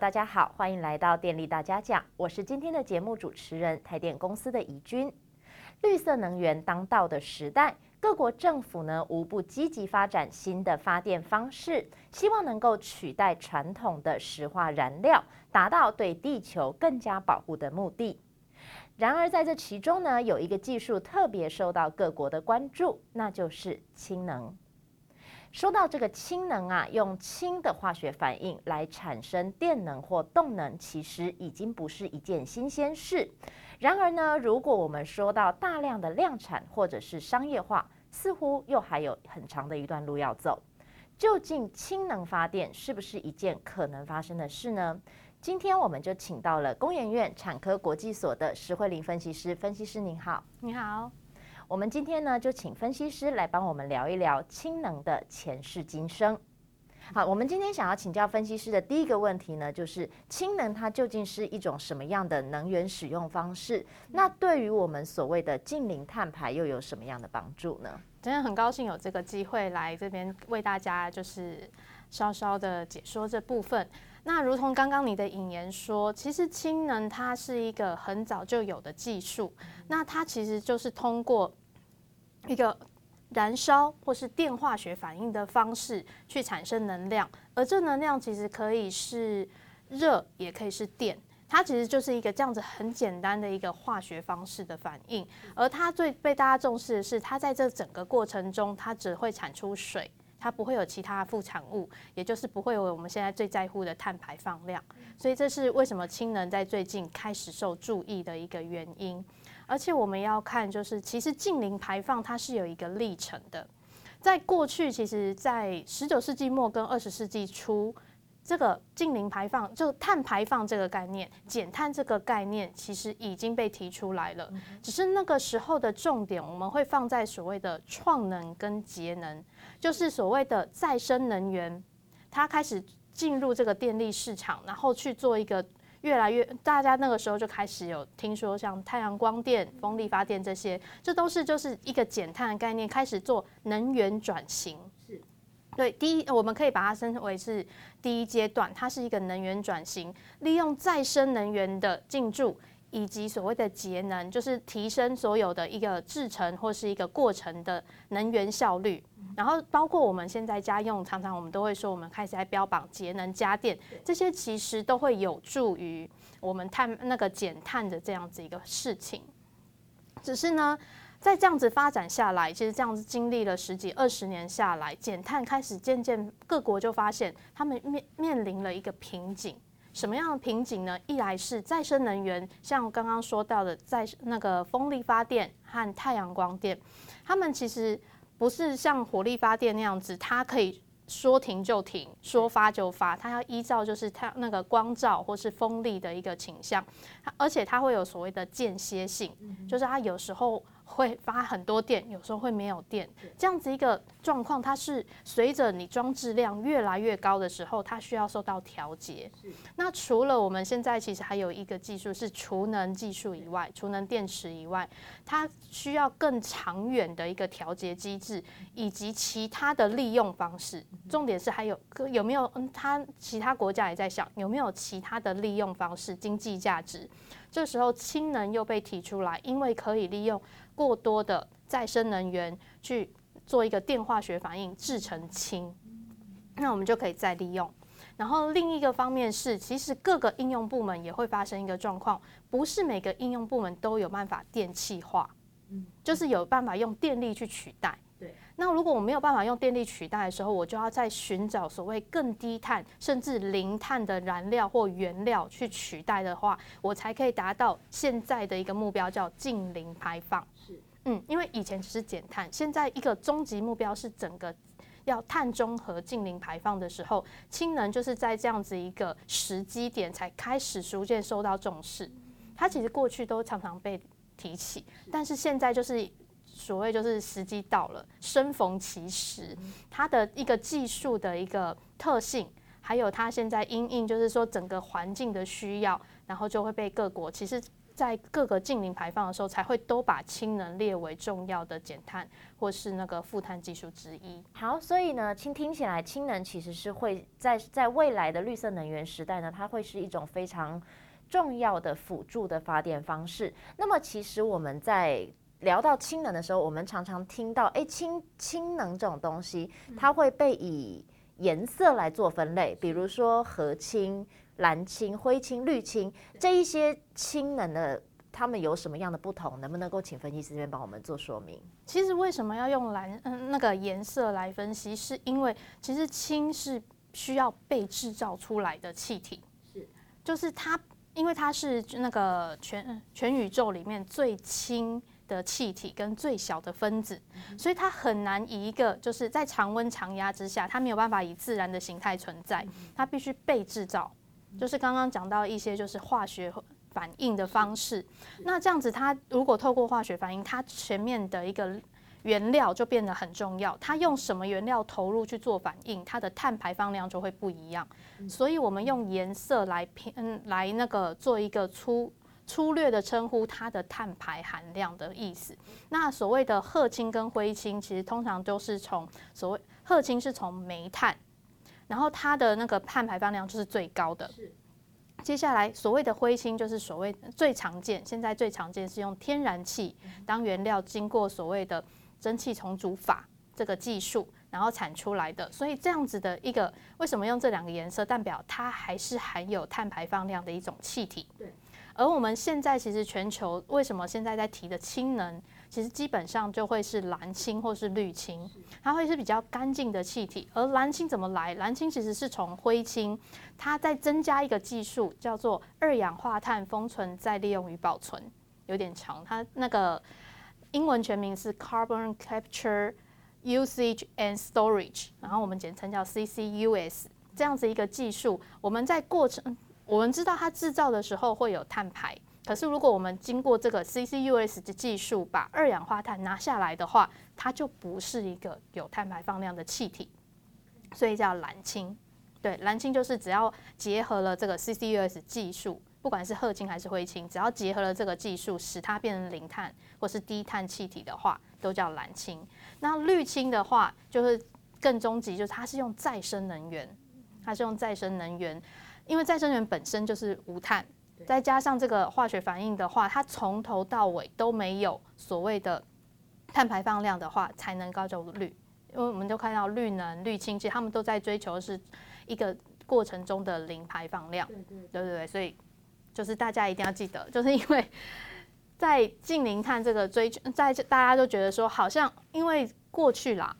大家好，欢迎来到电力大家讲，我是今天的节目主持人台电公司的怡君。绿色能源当道的时代，各国政府呢无不积极发展新的发电方式，希望能够取代传统的石化燃料，达到对地球更加保护的目的。然而在这其中呢，有一个技术特别受到各国的关注，那就是氢能。说到这个氢能啊，用氢的化学反应来产生电能或动能，其实已经不是一件新鲜事。然而呢，如果我们说到大量的量产或者是商业化，似乎又还有很长的一段路要走。究竟氢能发电是不是一件可能发生的事呢？今天我们就请到了工研院产科国际所的石慧玲分析师，分析师您好，你好。我们今天呢，就请分析师来帮我们聊一聊氢能的前世今生。好，我们今天想要请教分析师的第一个问题呢，就是氢能它究竟是一种什么样的能源使用方式？那对于我们所谓的近零碳排又有什么样的帮助呢？真的很高兴有这个机会来这边为大家就是稍稍的解说这部分。那如同刚刚你的引言说，其实氢能它是一个很早就有的技术，那它其实就是通过一个燃烧或是电化学反应的方式去产生能量，而这能量其实可以是热，也可以是电，它其实就是一个这样子很简单的一个化学方式的反应。而它最被大家重视的是，它在这整个过程中，它只会产出水，它不会有其他副产物，也就是不会有我们现在最在乎的碳排放量。所以这是为什么氢能在最近开始受注意的一个原因。而且我们要看，就是其实净零排放它是有一个历程的。在过去，其实，在十九世纪末跟二十世纪初，这个净零排放就碳排放这个概念、减碳这个概念，其实已经被提出来了。只是那个时候的重点，我们会放在所谓的创能跟节能，就是所谓的再生能源，它开始进入这个电力市场，然后去做一个。越来越，大家那个时候就开始有听说，像太阳光电、风力发电这些，这都是就是一个减碳的概念，开始做能源转型。是，对，第一，我们可以把它称为是第一阶段，它是一个能源转型，利用再生能源的进驻。以及所谓的节能，就是提升所有的一个制程或是一个过程的能源效率。然后包括我们现在家用，常常我们都会说，我们开始在标榜节能家电，这些其实都会有助于我们碳那个减碳的这样子一个事情。只是呢，在这样子发展下来，其实这样子经历了十几二十年下来，减碳开始渐渐各国就发现，他们面面临了一个瓶颈。什么样的瓶颈呢？一来是再生能源，像我刚刚说到的，在那个风力发电和太阳光电，它们其实不是像火力发电那样子，它可以说停就停，说发就发，它要依照就是它那个光照或是风力的一个倾向，而且它会有所谓的间歇性，就是它有时候。会发很多电，有时候会没有电，这样子一个状况，它是随着你装置量越来越高的时候，它需要受到调节。那除了我们现在其实还有一个技术是储能技术以外，储能电池以外，它需要更长远的一个调节机制，以及其他的利用方式。重点是还有有没有嗯，它其他国家也在想有没有其他的利用方式，经济价值。这时候氢能又被提出来，因为可以利用过多的再生能源去做一个电化学反应制成氢，那我们就可以再利用。然后另一个方面是，其实各个应用部门也会发生一个状况，不是每个应用部门都有办法电气化，就是有办法用电力去取代。那如果我没有办法用电力取代的时候，我就要再寻找所谓更低碳甚至零碳的燃料或原料去取代的话，我才可以达到现在的一个目标，叫近零排放。是，嗯，因为以前只是减碳，现在一个终极目标是整个要碳中和、近零排放的时候，氢能就是在这样子一个时机点才开始逐渐受到重视。它其实过去都常常被提起，但是现在就是。所谓就是时机到了，生逢其时，它的一个技术的一个特性，还有它现在因应就是说整个环境的需要，然后就会被各国其实，在各个近零排放的时候，才会都把氢能列为重要的减碳或是那个负碳技术之一。好，所以呢，氢听起来氢能其实是会在在未来的绿色能源时代呢，它会是一种非常重要的辅助的发电方式。那么，其实我们在聊到氢能的时候，我们常常听到，哎，氢氢能这种东西，它会被以颜色来做分类，比如说和氢。蓝氢、灰氢、绿氢这一些氢能的，它们有什么样的不同？能不能够请分析师这边帮我们做说明？其实为什么要用蓝嗯那个颜色来分析？是因为其实氢是需要被制造出来的气体，是就是它，因为它是那个全全宇宙里面最轻的气体跟最小的分子，所以它很难以一个就是在常温常压之下，它没有办法以自然的形态存在，它必须被制造。就是刚刚讲到一些就是化学反应的方式，那这样子它如果透过化学反应，它前面的一个原料就变得很重要。它用什么原料投入去做反应，它的碳排放量就会不一样。所以我们用颜色来偏来那个做一个粗粗略的称呼它的碳排含量的意思。那所谓的褐氢跟灰氢，其实通常都是从所谓褐氢是从煤炭。然后它的那个碳排放量就是最高的。接下来所谓的灰氢就是所谓最常见，现在最常见是用天然气当原料，经过所谓的蒸汽重组法这个技术，然后产出来的。所以这样子的一个，为什么用这两个颜色？代表它还是含有碳排放量的一种气体。对。而我们现在其实全球为什么现在在提的氢能？其实基本上就会是蓝氢或是绿氢，它会是比较干净的气体。而蓝氢怎么来？蓝氢其实是从灰氢，它再增加一个技术叫做二氧化碳封存再利用与保存，有点长。它那个英文全名是 Carbon Capture Usage and Storage，然后我们简称叫 CCUS。这样子一个技术，我们在过程我们知道它制造的时候会有碳排。可是，如果我们经过这个 CCUS 的技术，把二氧化碳拿下来的话，它就不是一个有碳排放量的气体，所以叫蓝氢。对，蓝氢就是只要结合了这个 CCUS 技术，不管是褐氢还是灰氢，只要结合了这个技术，使它变成零碳或是低碳气体的话，都叫蓝氢。那绿氢的话，就是更终极，就是它是用再生能源，它是用再生能源，因为再生能源本身就是无碳。再加上这个化学反应的话，它从头到尾都没有所谓的碳排放量的话，才能高就绿。因为我们都看到绿能、绿氢，其实他们都在追求是一个过程中的零排放量，对对对，对对，所以就是大家一定要记得，就是因为在近零碳这个追求，在大家都觉得说，好像因为过去啦。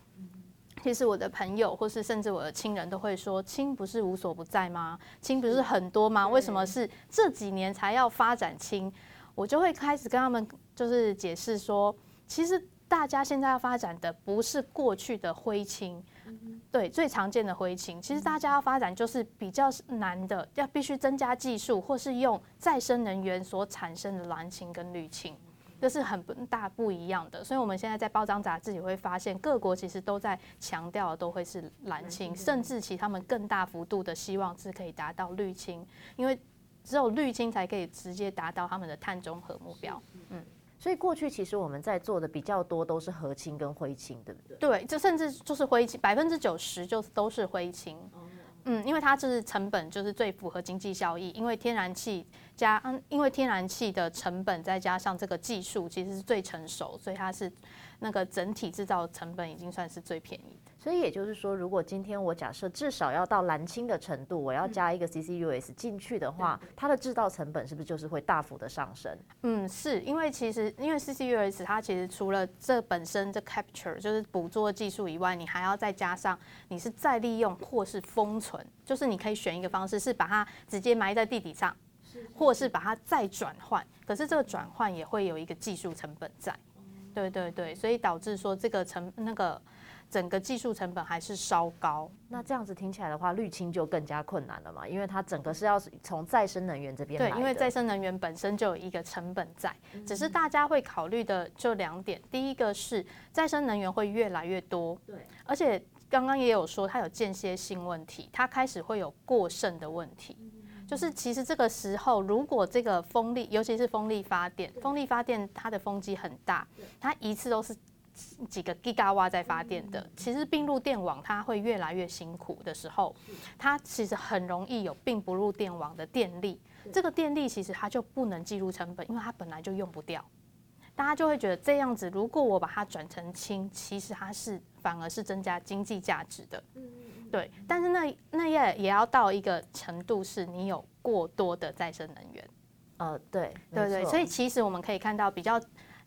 其实我的朋友，或是甚至我的亲人都会说，氢不是无所不在吗？氢不是很多吗？为什么是这几年才要发展氢？我就会开始跟他们就是解释说，其实大家现在要发展的不是过去的灰氢，对，最常见的灰氢，其实大家要发展就是比较难的，要必须增加技术，或是用再生能源所产生的蓝氢跟绿氢。这是很大不一样的，所以我们现在在报章杂志也会发现，各国其实都在强调的都会是蓝氢，甚至其他们更大幅度的希望是可以达到绿氢，因为只有绿氢才可以直接达到他们的碳中和目标。嗯，所以过去其实我们在做的比较多都是和氢跟灰氢，对不对？对，就甚至就是灰氢，百分之九十就都是灰氢。嗯，因为它就是成本就是最符合经济效益，因为天然气加嗯，因为天然气的成本再加上这个技术其实是最成熟，所以它是那个整体制造成本已经算是最便宜。所以也就是说，如果今天我假设至少要到蓝氢的程度，我要加一个 CCUS 进去的话，嗯、它的制造成本是不是就是会大幅的上升？嗯，是因为其实因为 CCUS 它其实除了这本身这 capture 就是捕捉技术以外，你还要再加上你是再利用或是封存，就是你可以选一个方式是把它直接埋在地底上，或是把它再转换。可是这个转换也会有一个技术成本在。对对对，所以导致说这个成那个。整个技术成本还是稍高，那这样子听起来的话，绿氢就更加困难了嘛？因为它整个是要从再生能源这边来。对，因为再生能源本身就有一个成本在，只是大家会考虑的就两点，第一个是再生能源会越来越多，对，而且刚刚也有说它有间歇性问题，它开始会有过剩的问题。就是其实这个时候，如果这个风力，尤其是风力发电，风力发电它的风机很大，它一次都是几个 Giga 瓦在发电的。其实并入电网，它会越来越辛苦的时候，它其实很容易有并不入电网的电力。这个电力其实它就不能计入成本，因为它本来就用不掉。大家就会觉得这样子，如果我把它转成氢，其实它是反而是增加经济价值的。对。但是那那也也要到一个程度，是你有过多的再生能源。呃，对，对对。所以其实我们可以看到，比较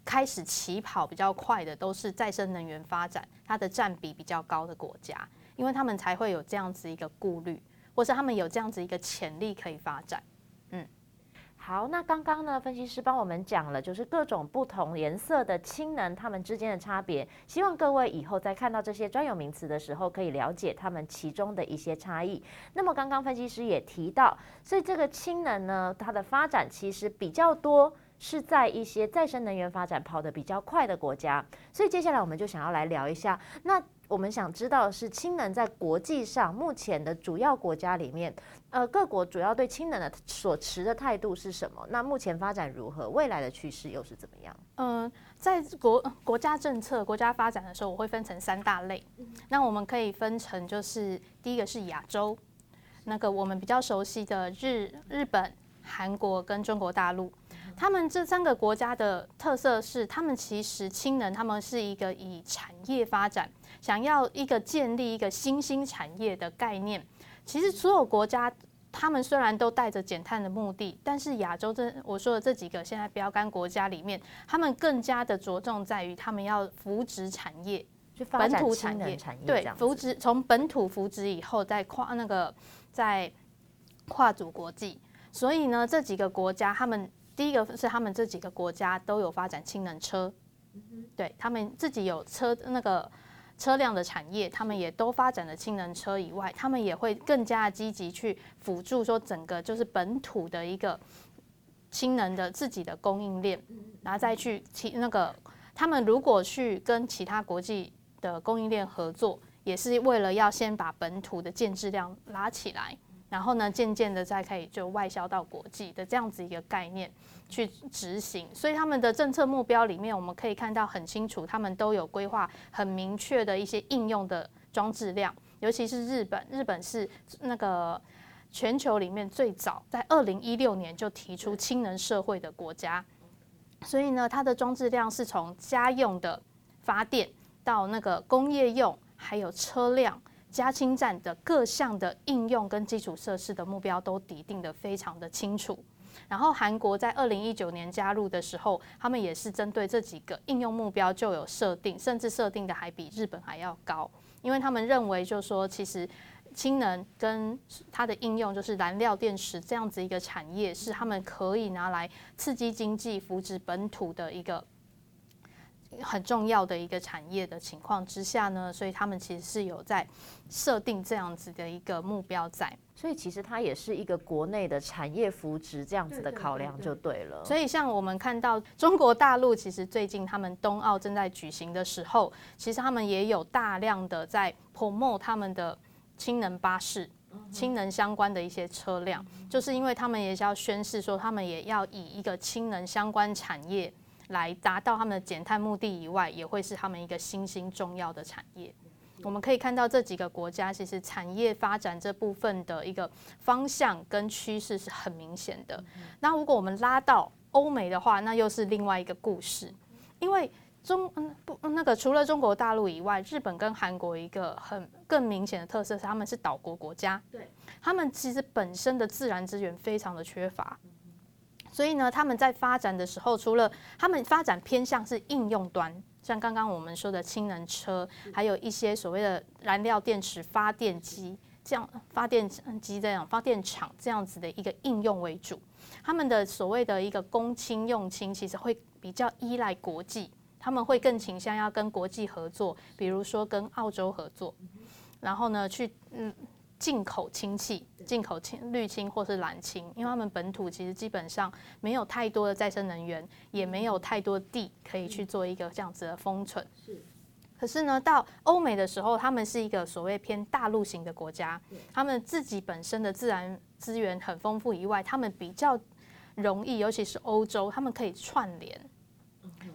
开始起跑比较快的，都是再生能源发展它的占比比较高的国家，因为他们才会有这样子一个顾虑，或是他们有这样子一个潜力可以发展。嗯好，那刚刚呢，分析师帮我们讲了，就是各种不同颜色的氢能，它们之间的差别。希望各位以后在看到这些专有名词的时候，可以了解它们其中的一些差异。那么刚刚分析师也提到，所以这个氢能呢，它的发展其实比较多是在一些再生能源发展跑得比较快的国家。所以接下来我们就想要来聊一下，那。我们想知道的是氢能在国际上目前的主要国家里面，呃，各国主要对氢能的所持的态度是什么？那目前发展如何？未来的趋势又是怎么样？嗯，在国国家政策、国家发展的时候，我会分成三大类。那我们可以分成，就是第一个是亚洲，那个我们比较熟悉的日日本、韩国跟中国大陆。他们这三个国家的特色是，他们其实氢能，他们是一个以产业发展，想要一个建立一个新兴产业的概念。其实所有国家，他们虽然都带着减碳的目的，但是亚洲这我说的这几个现在标杆国家里面，他们更加的着重在于他们要扶植产业，本土产业，对，扶植从本土扶植以后再跨那个再跨足国际。所以呢，这几个国家他们。第一个是他们这几个国家都有发展氢能车，对他们自己有车那个车辆的产业，他们也都发展了氢能车以外，他们也会更加积极去辅助说整个就是本土的一个氢能的自己的供应链，然后再去其那个他们如果去跟其他国际的供应链合作，也是为了要先把本土的建制量拉起来。然后呢，渐渐的再可以就外销到国际的这样子一个概念去执行，所以他们的政策目标里面，我们可以看到很清楚，他们都有规划很明确的一些应用的装置量，尤其是日本，日本是那个全球里面最早在二零一六年就提出氢能社会的国家，所以呢，它的装置量是从家用的发电到那个工业用，还有车辆。加氢站的各项的应用跟基础设施的目标都拟定得非常的清楚。然后韩国在二零一九年加入的时候，他们也是针对这几个应用目标就有设定，甚至设定的还比日本还要高，因为他们认为就是说，其实氢能跟它的应用就是燃料电池这样子一个产业，是他们可以拿来刺激经济、扶植本土的一个。很重要的一个产业的情况之下呢，所以他们其实是有在设定这样子的一个目标在，所以其实它也是一个国内的产业扶植这样子的考量就对了。所以像我们看到中国大陆，其实最近他们冬奥正在举行的时候，其实他们也有大量的在 promote 他们的氢能巴士、氢能相关的一些车辆，就是因为他们也是要宣示说，他们也要以一个氢能相关产业。来达到他们的减碳目的以外，也会是他们一个新兴重要的产业。我们可以看到这几个国家其实产业发展这部分的一个方向跟趋势是很明显的。那如果我们拉到欧美的话，那又是另外一个故事。因为中嗯不那个除了中国大陆以外，日本跟韩国一个很更明显的特色是他们是岛国国家，对，他们其实本身的自然资源非常的缺乏。所以呢，他们在发展的时候，除了他们发展偏向是应用端，像刚刚我们说的氢能车，还有一些所谓的燃料电池发电机这样发电机这样发电厂这样子的一个应用为主。他们的所谓的一个供氢用氢，其实会比较依赖国际，他们会更倾向要跟国际合作，比如说跟澳洲合作，然后呢去嗯。进口氢气，进口氢绿氢或是蓝氢，因为他们本土其实基本上没有太多的再生能源，也没有太多地可以去做一个这样子的封存。是。可是呢，到欧美的时候，他们是一个所谓偏大陆型的国家，他们自己本身的自然资源很丰富以外，他们比较容易，尤其是欧洲，他们可以串联，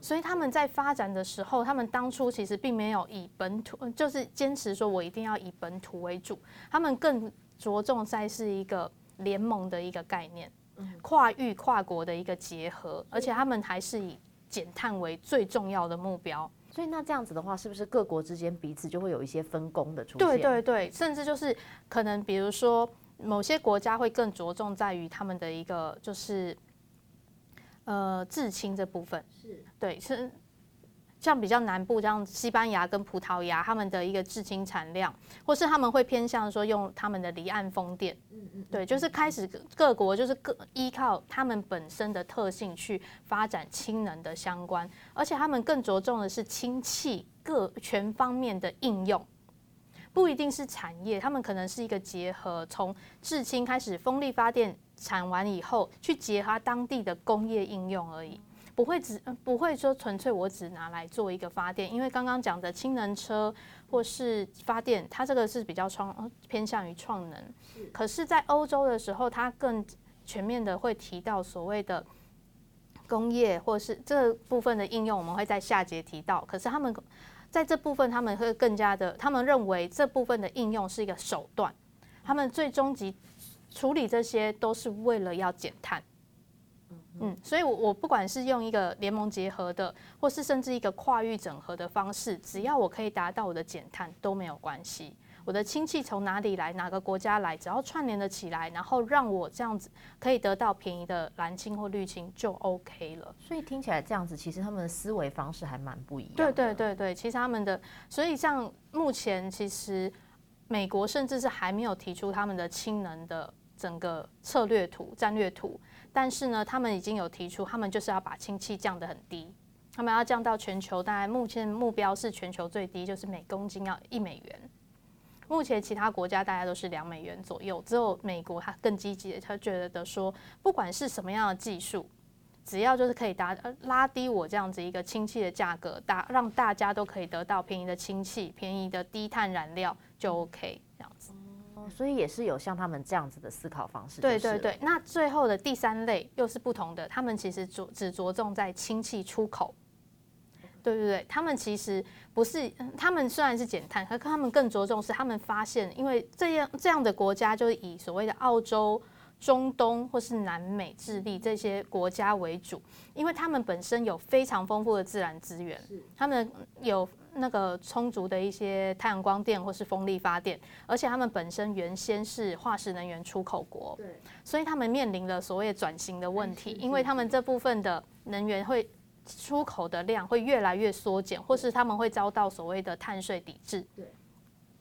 所以他们在发展的时候，他们当初其实并没有以本土，就是坚持说我一定要以本土为主，他们更着重在是一个联盟的一个概念，跨域跨国的一个结合，而且他们还是以减碳为最重要的目标。所以那这样子的话，是不是各国之间彼此就会有一些分工的出现？对对对，甚至就是可能比如说某些国家会更着重在于他们的一个就是呃制氢这部分，是。对是。像比较南部，像西班牙跟葡萄牙，他们的一个制氢产量，或是他们会偏向说用他们的离岸风电，嗯嗯，对，就是开始各国就是各依靠他们本身的特性去发展氢能的相关，而且他们更着重的是氢气各全方面的应用，不一定是产业，他们可能是一个结合，从制氢开始，风力发电产完以后，去结合当地的工业应用而已。不会只不会说纯粹我只拿来做一个发电，因为刚刚讲的氢能车或是发电，它这个是比较创偏向于创能。可是，在欧洲的时候，它更全面的会提到所谓的工业或是这部分的应用，我们会在下节提到。可是他们在这部分，他们会更加的，他们认为这部分的应用是一个手段，他们最终极处理这些都是为了要减碳。嗯，所以，我我不管是用一个联盟结合的，或是甚至一个跨域整合的方式，只要我可以达到我的减碳都没有关系。我的氢气从哪里来，哪个国家来，只要串联的起来，然后让我这样子可以得到便宜的蓝氢或绿氢就 OK 了。所以听起来这样子，其实他们的思维方式还蛮不一样。对对对对，其实他们的，所以像目前其实美国甚至是还没有提出他们的氢能的整个策略图、战略图。但是呢，他们已经有提出，他们就是要把氢气降得很低，他们要降到全球大概目前目标是全球最低，就是每公斤要一美元。目前其他国家大概都是两美元左右，只有美国它更积极，他觉得说，不管是什么样的技术，只要就是可以达拉低我这样子一个氢气的价格，大让大家都可以得到便宜的氢气、便宜的低碳燃料就 OK 这样子。所以也是有像他们这样子的思考方式。对对对，那最后的第三类又是不同的，他们其实着只着重在氢气出口。对对对，他们其实不是，他们虽然是减碳，可他们更着重是他们发现，因为这样这样的国家就是以所谓的澳洲、中东或是南美、智利这些国家为主，因为他们本身有非常丰富的自然资源，他们有。那个充足的一些太阳光电或是风力发电，而且他们本身原先是化石能源出口国，所以他们面临了所谓转型的问题，因为他们这部分的能源会出口的量会越来越缩减，或是他们会遭到所谓的碳税抵制。对，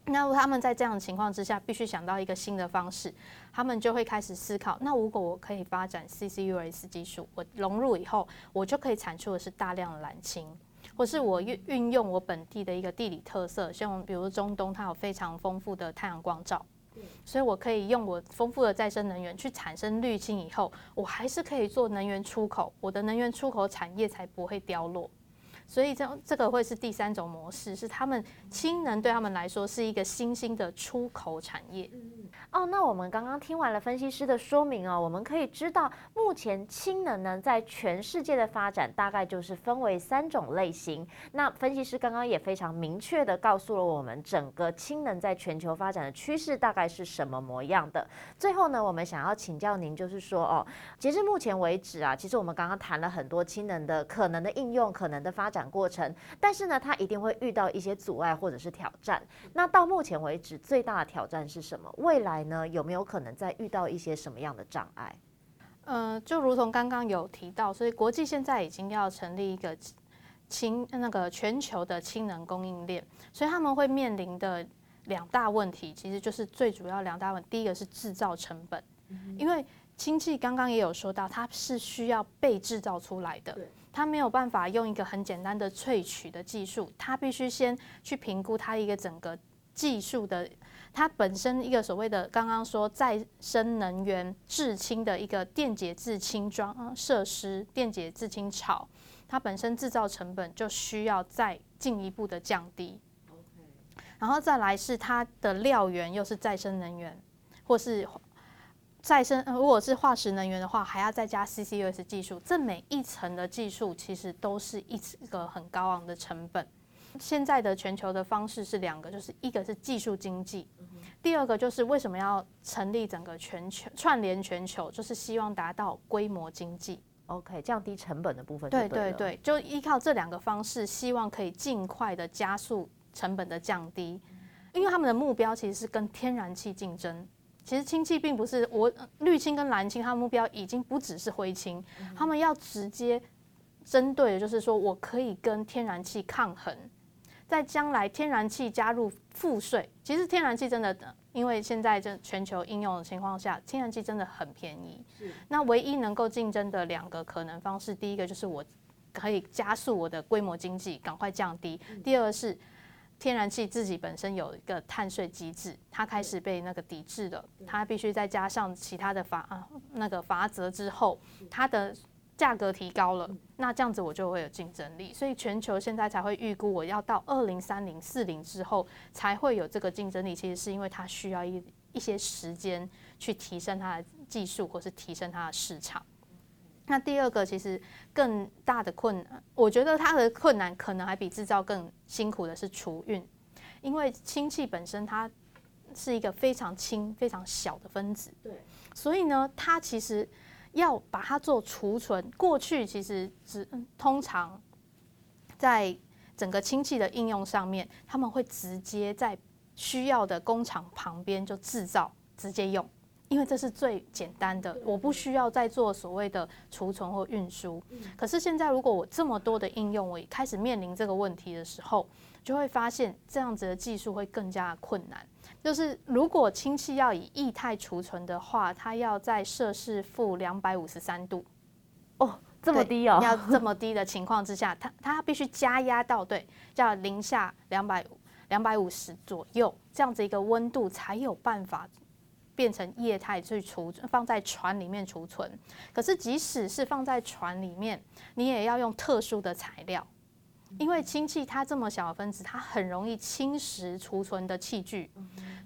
那他们在这样的情况之下，必须想到一个新的方式，他们就会开始思考：那如果我可以发展 CCUS 技术，我融入以后，我就可以产出的是大量的蓝氢。或是我运运用我本地的一个地理特色，像比如中东，它有非常丰富的太阳光照，所以我可以用我丰富的再生能源去产生绿氢，以后我还是可以做能源出口，我的能源出口产业才不会凋落。所以这这个会是第三种模式，是他们氢能对他们来说是一个新兴的出口产业。哦，那我们刚刚听完了分析师的说明哦，我们可以知道，目前氢能呢在全世界的发展大概就是分为三种类型。那分析师刚刚也非常明确的告诉了我们，整个氢能在全球发展的趋势大概是什么模样的。最后呢，我们想要请教您，就是说哦，截至目前为止啊，其实我们刚刚谈了很多氢能的可能的应用、可能的发展。过程，但是呢，它一定会遇到一些阻碍或者是挑战。那到目前为止，最大的挑战是什么？未来呢，有没有可能再遇到一些什么样的障碍？呃，就如同刚刚有提到，所以国际现在已经要成立一个氢那个全球的氢能供应链，所以他们会面临的两大问题，其实就是最主要两大问题。第一个是制造成本，因为氢气刚刚也有说到，它是需要被制造出来的。它没有办法用一个很简单的萃取的技术，它必须先去评估它一个整个技术的，它本身一个所谓的刚刚说再生能源制氢的一个电解质氢装设施、电解质氢槽，它本身制造成本就需要再进一步的降低。然后再来是它的料源又是再生能源，或是再生，如果是化石能源的话，还要再加 CCUS 技术，这每一层的技术其实都是一个很高昂的成本。现在的全球的方式是两个，就是一个是技术经济，第二个就是为什么要成立整个全球串联全球，就是希望达到规模经济。OK，降低成本的部分。对对对，就依靠这两个方式，希望可以尽快的加速。成本的降低，因为他们的目标其实是跟天然气竞争。其实氢气并不是我绿氢跟蓝氢，它的目标已经不只是灰氢，他们要直接针对的就是说我可以跟天然气抗衡。在将来天然气加入赋税，其实天然气真的，因为现在这全球应用的情况下，天然气真的很便宜。那唯一能够竞争的两个可能方式，第一个就是我可以加速我的规模经济，赶快降低；第二个是。天然气自己本身有一个碳税机制，它开始被那个抵制了，它必须再加上其他的法啊那个罚则之后，它的价格提高了，那这样子我就会有竞争力，所以全球现在才会预估我要到二零三零四零之后才会有这个竞争力，其实是因为它需要一一些时间去提升它的技术或是提升它的市场。那第二个其实更大的困难，我觉得它的困难可能还比制造更辛苦的是储运，因为氢气本身它是一个非常轻、非常小的分子，对，所以呢，它其实要把它做储存，过去其实只通常在整个氢气的应用上面，他们会直接在需要的工厂旁边就制造，直接用。因为这是最简单的，我不需要再做所谓的储存或运输。可是现在，如果我这么多的应用，我开始面临这个问题的时候，就会发现这样子的技术会更加困难。就是如果氢气要以液态储存的话，它要在摄氏负两百五十三度哦，这么低哦，要这么低的情况之下，它它必须加压到对，叫零下两百两百五十左右这样子一个温度，才有办法。变成液态去储，放在船里面储存。可是即使是放在船里面，你也要用特殊的材料，因为氢气它这么小的分子，它很容易侵蚀储存的器具，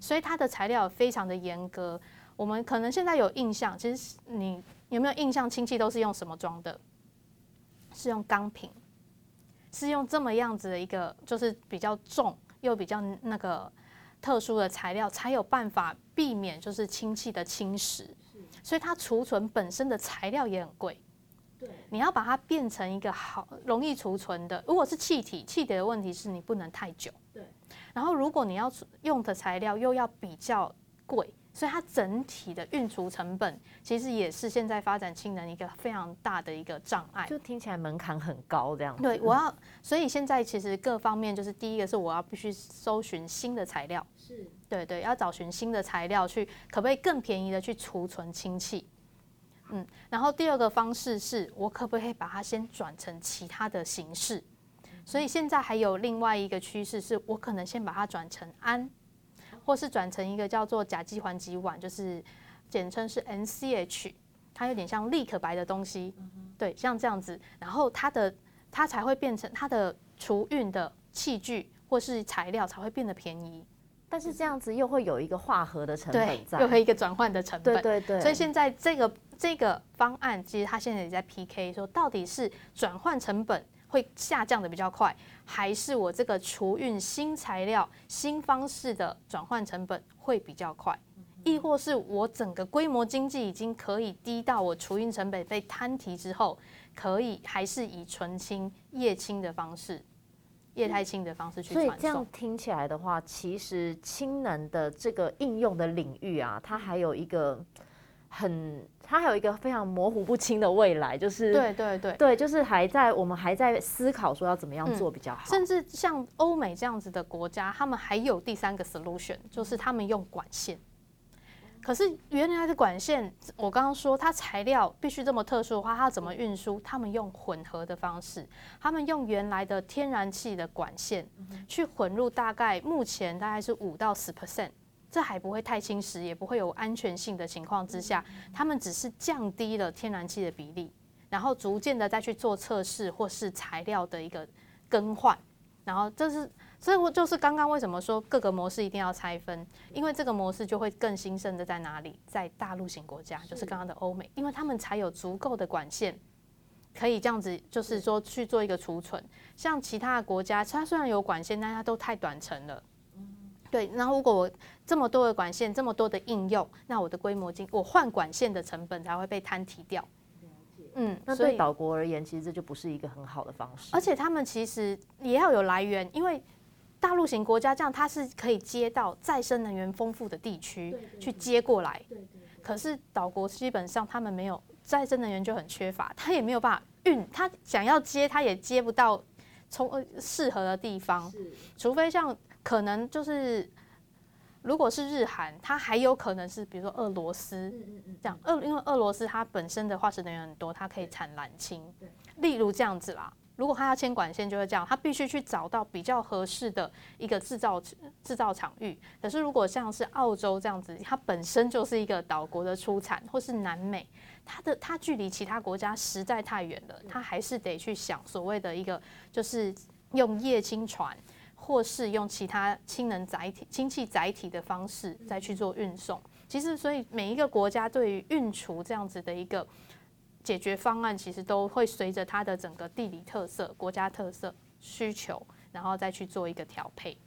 所以它的材料非常的严格。我们可能现在有印象，其实你有没有印象，氢气都是用什么装的？是用钢瓶，是用这么样子的一个，就是比较重又比较那个。特殊的材料才有办法避免就是氢气的侵蚀，所以它储存本身的材料也很贵。对，你要把它变成一个好容易储存的。如果是气体，气体的问题是你不能太久。对，然后如果你要用的材料又要比较贵。所以它整体的运输成本，其实也是现在发展氢能一个非常大的一个障碍。就听起来门槛很高这样子。对，我要，所以现在其实各方面就是第一个是我要必须搜寻新的材料，是，对对，要找寻新的材料去，可不可以更便宜的去储存氢气？嗯，然后第二个方式是我可不可以把它先转成其他的形式？所以现在还有另外一个趋势是，我可能先把它转成氨。或是转成一个叫做甲基环己烷，就是简称是 NCH，它有点像立可白的东西，对，像这样子，然后它的它才会变成它的除运的器具或是材料才会变得便宜，但是这样子又会有一个化合的成本在，又会一个转换的成本，对对。对，所以现在这个这个方案其实它现在也在 PK，说到底是转换成本。会下降的比较快，还是我这个除运新材料、新方式的转换成本会比较快，亦或是我整个规模经济已经可以低到我除运成本被摊提之后，可以还是以纯氢、液氢的方式、液态氢的方式去传送。所以这样听起来的话，其实氢能的这个应用的领域啊，它还有一个。很，它还有一个非常模糊不清的未来，就是对对对对，就是还在我们还在思考说要怎么样做比较好。嗯，甚至像欧美这样子的国家，他们还有第三个 solution，就是他们用管线。可是原来的管线，我刚刚说它材料必须这么特殊的话，它怎么运输？他们用混合的方式，他们用原来的天然气的管线去混入，大概目前大概是五到十 percent。这还不会太侵蚀，也不会有安全性的情况之下，他们只是降低了天然气的比例，然后逐渐的再去做测试或是材料的一个更换，然后这是，所以我就是刚刚为什么说各个模式一定要拆分，因为这个模式就会更兴盛的在哪里，在大陆型国家，就是刚刚的欧美，因为他们才有足够的管线，可以这样子，就是说去做一个储存。像其他的国家，它虽然有管线，但它都太短程了。对，然后如果我这么多的管线，这么多的应用，那我的规模经，我换管线的成本才会被摊提掉。嗯，那对岛国而言，其实这就不是一个很好的方式。而且他们其实也要有来源，因为大陆型国家这样，它是可以接到再生能源丰富的地区去接过来。对对对。可是岛国基本上他们没有再生能源就很缺乏，他也没有办法运，他想要接他也接不到从适合的地方，除非像可能就是。如果是日韩，它还有可能是比如说俄罗斯这样，俄因为俄罗斯它本身的化石能源很多，它可以产蓝氢，例如这样子啦。如果它要牵管线，就会这样，它必须去找到比较合适的一个制造制造场域。可是如果像是澳洲这样子，它本身就是一个岛国的出产，或是南美，它的它距离其他国家实在太远了，它还是得去想所谓的一个就是用液氢船。或是用其他氢能载体、氢气载体的方式再去做运送。其实，所以每一个国家对于运储这样子的一个解决方案，其实都会随着它的整个地理特色、国家特色需求，然后再去做一个调配。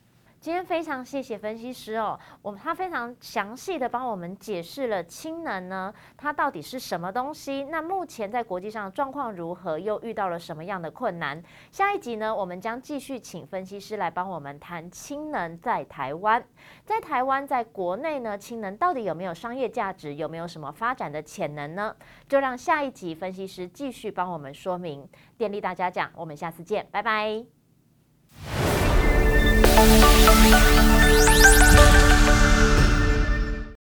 今天非常谢谢分析师哦，我们他非常详细的帮我们解释了氢能呢，它到底是什么东西？那目前在国际上状况如何？又遇到了什么样的困难？下一集呢，我们将继续请分析师来帮我们谈氢能在台湾，在台湾在国内呢，氢能到底有没有商业价值？有没有什么发展的潜能呢？就让下一集分析师继续帮我们说明。电力大家讲，我们下次见，拜拜。Thank you.